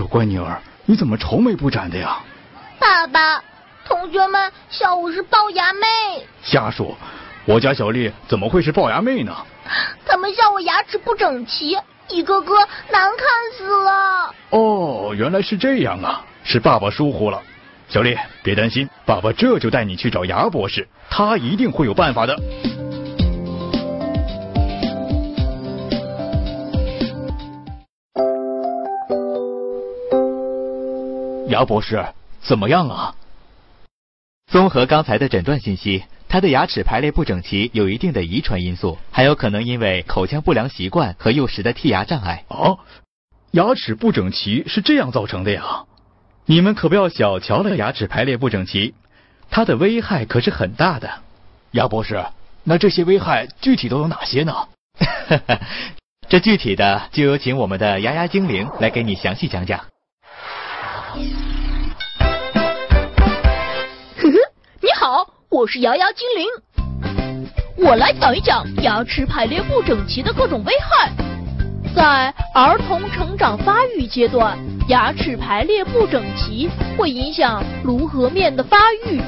乖女儿，你怎么愁眉不展的呀？爸爸，同学们笑我是龅牙妹。瞎说，我家小丽怎么会是龅牙妹呢？他们笑我牙齿不整齐，一个个难看死了。哦，原来是这样啊，是爸爸疏忽了。小丽，别担心，爸爸这就带你去找牙博士，他一定会有办法的。牙博士，怎么样啊？综合刚才的诊断信息，他的牙齿排列不整齐有一定的遗传因素，还有可能因为口腔不良习惯和幼时的剔牙障碍。哦，牙齿不整齐是这样造成的呀？你们可不要小瞧了牙齿排列不整齐，它的危害可是很大的。牙博士，那这些危害具体都有哪些呢？这具体的就有请我们的牙牙精灵来给你详细讲讲。呵呵，你好，我是牙牙精灵，我来讲一讲牙齿排列不整齐的各种危害。在儿童成长发育阶段，牙齿排列不整齐会影响颅颌面的发育，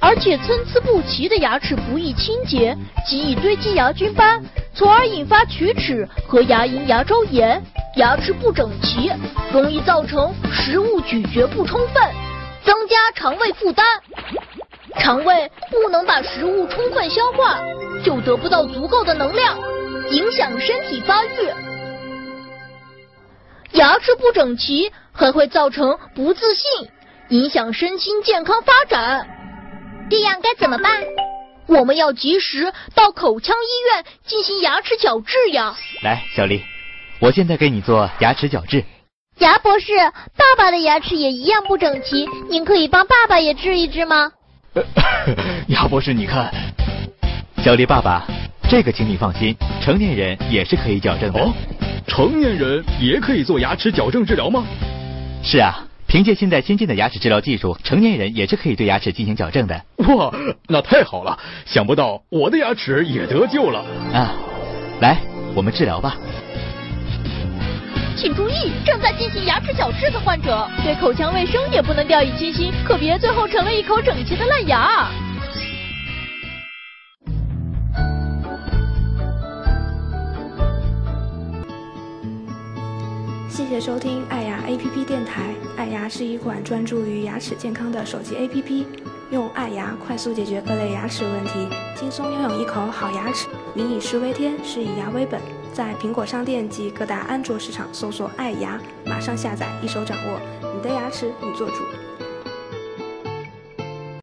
而且参差不齐的牙齿不易清洁，极易堆积牙菌斑，从而引发龋齿和牙龈牙周炎。牙齿不整齐容易造成食物咀嚼不充分，增加肠胃负担，肠胃不能把食物充分消化，就得不到足够的能量。影响身体发育，牙齿不整齐还会造成不自信，影响身心健康发展。这样该怎么办？我们要及时到口腔医院进行牙齿矫治呀。来，小丽，我现在给你做牙齿矫治。牙博士，爸爸的牙齿也一样不整齐，您可以帮爸爸也治一治吗？牙博士，你看，小丽爸爸。这个请你放心，成年人也是可以矫正的。哦，成年人也可以做牙齿矫正治疗吗？是啊，凭借现在先进的牙齿治疗技术，成年人也是可以对牙齿进行矫正的。哇，那太好了！想不到我的牙齿也得救了。啊，来，我们治疗吧。请注意，正在进行牙齿矫治的患者，对口腔卫生也不能掉以轻心，可别最后成了一口整齐的烂牙。谢谢收听爱牙 APP 电台。爱牙是一款专注于牙齿健康的手机 APP，用爱牙快速解决各类牙齿问题，轻松拥有一口好牙齿。民以食为天，是以牙为本。在苹果商店及各大安卓市场搜索“爱牙”，马上下载，一手掌握你的牙齿，你做主。